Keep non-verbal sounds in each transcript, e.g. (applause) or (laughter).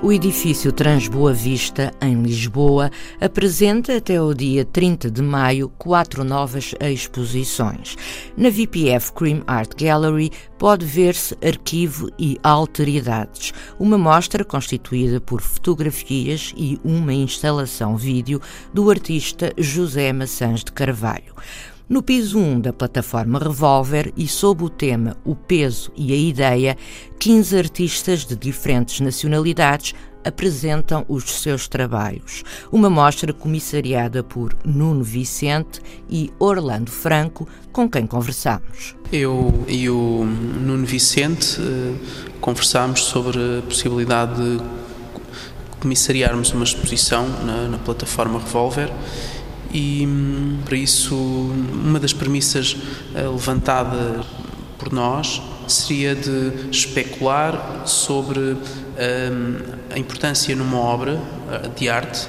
O edifício Transboa Vista, em Lisboa, apresenta até o dia 30 de maio quatro novas exposições. Na VPF Cream Art Gallery pode ver-se Arquivo e Alteridades, uma mostra constituída por fotografias e uma instalação vídeo do artista José Maçãs de Carvalho. No piso 1 da plataforma Revolver e sob o tema O Peso e a Ideia, 15 artistas de diferentes nacionalidades apresentam os seus trabalhos. Uma mostra comissariada por Nuno Vicente e Orlando Franco, com quem conversamos. Eu e o Nuno Vicente eh, conversámos sobre a possibilidade de comissariarmos uma exposição na, na plataforma Revolver e hum, para isso uma das premissas eh, levantada por nós seria de especular sobre hum, a importância numa obra eh, de arte,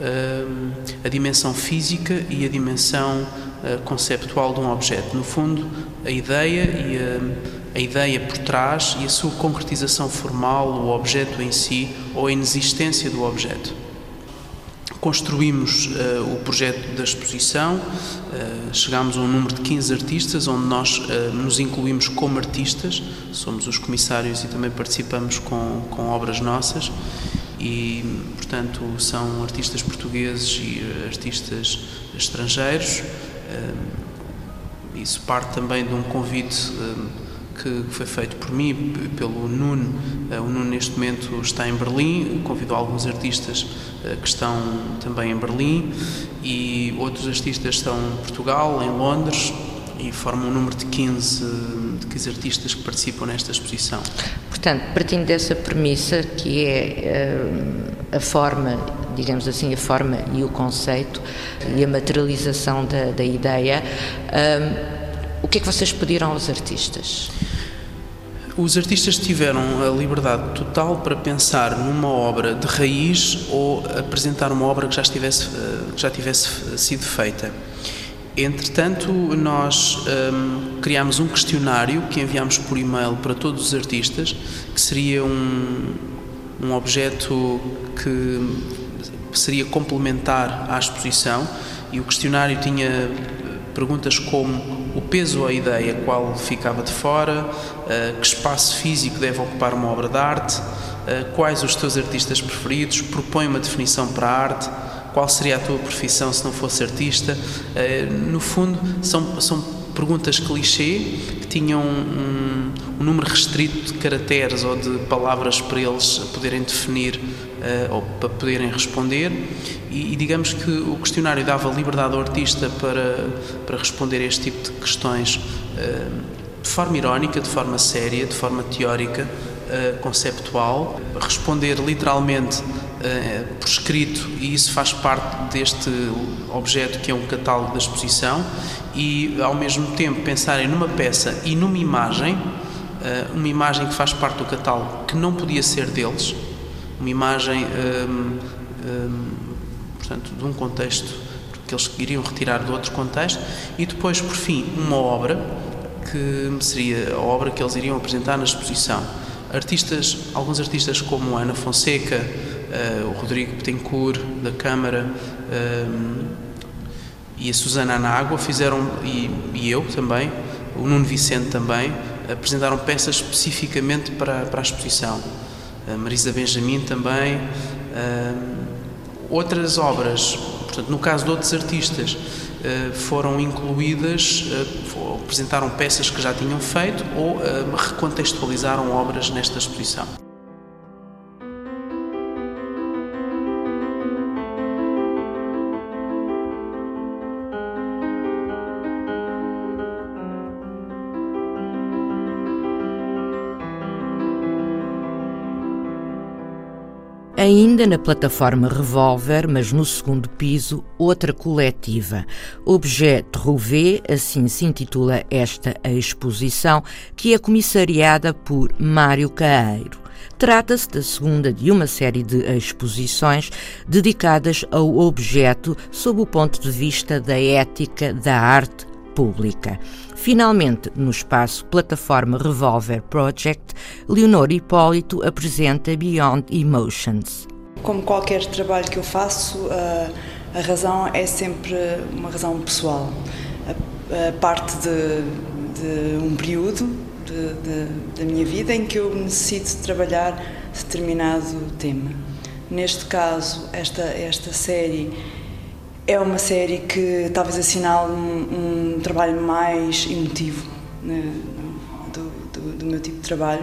hum, a dimensão física e a dimensão eh, conceptual de um objeto. No fundo, a ideia e a, a ideia por trás e a sua concretização formal, o objeto em si ou a inexistência do objeto. Construímos uh, o projeto da exposição, uh, chegámos a um número de 15 artistas, onde nós uh, nos incluímos como artistas, somos os comissários e também participamos com, com obras nossas, e, portanto, são artistas portugueses e artistas estrangeiros. Isso parte também de um convite que foi feito por mim, pelo Nuno. Eh, o Nuno, neste momento, está em Berlim, convidou alguns artistas eh, que estão também em Berlim e outros artistas estão em Portugal, em Londres e formam um número de 15, de 15 artistas que participam nesta exposição. Portanto, partindo dessa premissa que é uh, a forma, digamos assim, a forma e o conceito e a materialização da, da ideia, o que é que vocês pediram aos artistas? Os artistas tiveram a liberdade total para pensar numa obra de raiz ou apresentar uma obra que já, estivesse, eh, que já tivesse sido feita. Entretanto, nós um, criámos um questionário que enviámos por e-mail para todos os artistas, que seria um, um objeto que seria complementar à exposição, e o questionário tinha perguntas como o peso ou a ideia, qual ficava de fora, uh, que espaço físico deve ocupar uma obra de arte, uh, quais os teus artistas preferidos, propõe uma definição para a arte, qual seria a tua profissão se não fosse artista. Uh, no fundo, são, são perguntas clichê que tinham um, um, número restrito de caracteres ou de palavras para eles poderem definir uh, ou para poderem responder. E, e, digamos que o questionário dava liberdade ao artista para, para responder a este tipo de questões uh, de forma irónica, de forma séria, de forma teórica, uh, conceptual, responder literalmente por escrito e isso faz parte deste objeto que é um catálogo da exposição e ao mesmo tempo pensarem numa peça e numa imagem, uma imagem que faz parte do catálogo que não podia ser deles, uma imagem, hum, hum, portanto, de um contexto que eles iriam retirar de outro contexto, e depois, por fim, uma obra que seria a obra que eles iriam apresentar na exposição. Artistas, alguns artistas como Ana Fonseca, o Rodrigo Betancourt da Câmara uh, e a Susana Anágua fizeram e, e, eu também, o Nuno Vicente também apresentaram peças especificamente para, para a exposição a Marisa Benjamin também, outras obras, portanto, no caso de outros artistas, eh, foram incluídas, eh, apresentaram peças que já tinham feito ou eh, recontextualizaram obras nesta exposição. Ainda na plataforma Revolver, mas no segundo piso, outra coletiva. Objet Trouvé, assim se intitula esta exposição, que é comissariada por Mário Caeiro. Trata-se da segunda de uma série de exposições dedicadas ao objeto sob o ponto de vista da ética da arte pública. Finalmente, no espaço Plataforma Revolver Project, Leonor Hipólito apresenta Beyond Emotions. Como qualquer trabalho que eu faço, a, razão é sempre uma razão pessoal. A, parte de, de um período de, de, da minha vida em que eu necessito trabalhar determinado tema. Neste caso, esta, esta série é uma série que talvez assinale um, um trabalho mais emotivo né, do, do, do, meu tipo de trabalho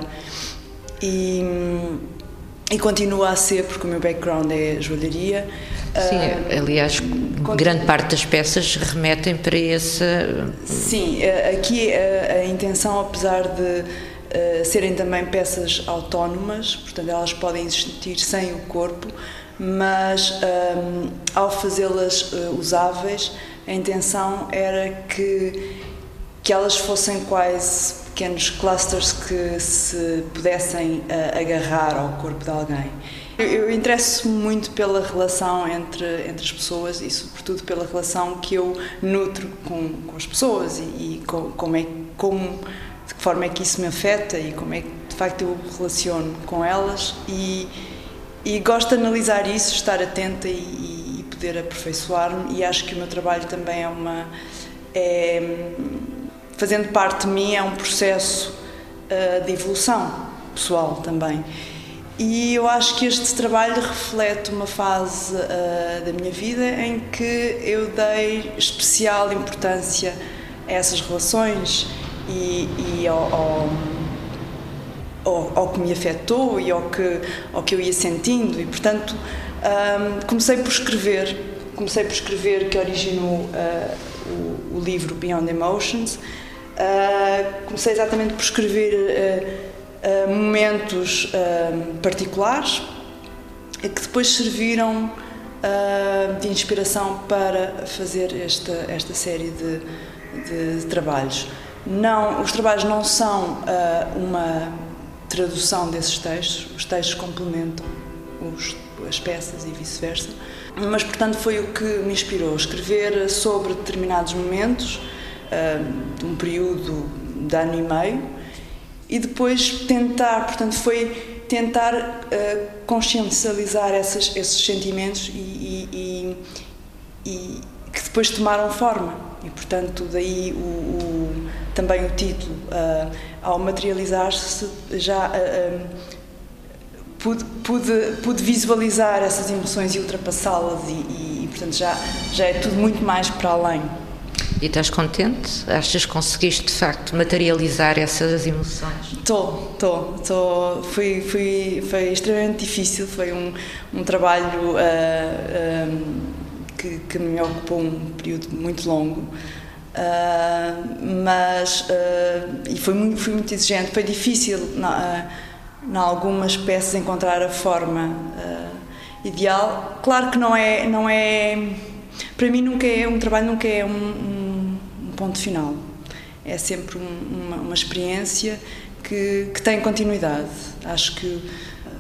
e, e continua a ser, porque o meu background é joalharia. Sim, uh, aliás, continua. grande parte das peças remetem para esse. Sim, aqui a, a intenção, apesar de uh, serem também peças autónomas, portanto, elas podem existir sem o corpo mas um, ao fazê-las uh, usáveis, a intenção era que, que elas fossem quase pequenos clusters que se pudessem uh, agarrar ao corpo de alguém. Eu, eu interesso muito pela relação entre, entre as pessoas e, sobretudo, pela relação que eu nutro com, com as pessoas e, e com, como é, como, de que forma é que isso me afeta e como é que, de facto, eu relaciono com elas. E, e gosto de analisar isso, estar atenta e, e poder aperfeiçoar-me. E acho que o meu trabalho também é uma é, fazendo parte de mim é um processo uh, de evolução pessoal também. E eu acho que este trabalho reflete uma fase uh, da minha vida em que eu dei especial importância a essas relações e, e ao, ao ao, ao, que me afetou e ao que, ao que eu ia sentindo. E portanto um, comecei por escrever. Comecei por escrever que originou uh, o, o, livro Beyond Emotions. Uh, comecei exatamente por escrever uh, momentos particulares que depois serviram de inspiração para fazer esta, esta série de, de, de trabalhos. Não, os trabalhos não são uma tradução desses textos, os textos complementam os, as peças e vice-versa. Mas, portanto, foi o que me inspirou escrever sobre determinados momentos uh, de um período de ano e meio e depois tentar, portanto, foi tentar uh, consciencializar essas, esses sentimentos e, e, e, e, que depois tomaram forma. E, portanto, daí o, o também o título. Uh, ao materializar-se, já uh, pude, pude, pude, visualizar essas emoções e ultrapassá-las, e, e, e, portanto já, já é tudo muito mais para além. E estás contente? Achas que conseguiste de facto materializar essas emoções? Estou, estou, estou. Foi, foi, foi extremamente difícil, foi um, um trabalho uh, que, que me ocupou um período muito longo. Uh, mas uh, e foi muito, foi muito exigente. Foi difícil na, uh, algumas peças encontrar a forma ideal. Claro que não é não é para mim nunca é um trabalho nunca é um, um, um ponto final. É sempre um, uma, uma, experiência que, que tem continuidade. Acho que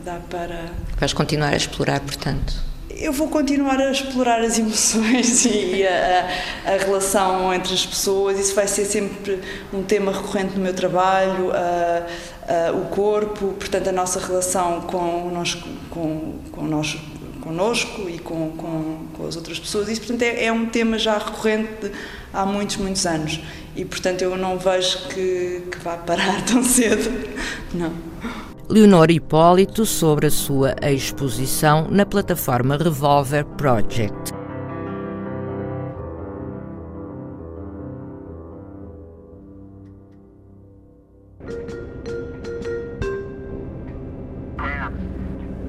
dá para vais continuar a explorar portanto eu vou continuar a explorar as emoções (laughs) e a, a, relação entre as pessoas. Isso vai ser sempre um tema recorrente no meu trabalho. A, o corpo, portanto, a nossa relação com nós, com, com nós, conosco e com, com, com, as outras pessoas. Isso, portanto, é, é um tema já recorrente há muitos, muitos anos. E, portanto, eu não vejo que, que vá parar (laughs) tão cedo. Não. Leonor Hipólito sobre a sua exposição na plataforma Revolver Project.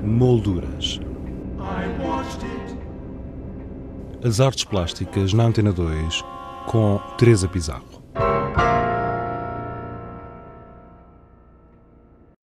Molduras. As artes plásticas na Antena 2 com Teresa Pizarro.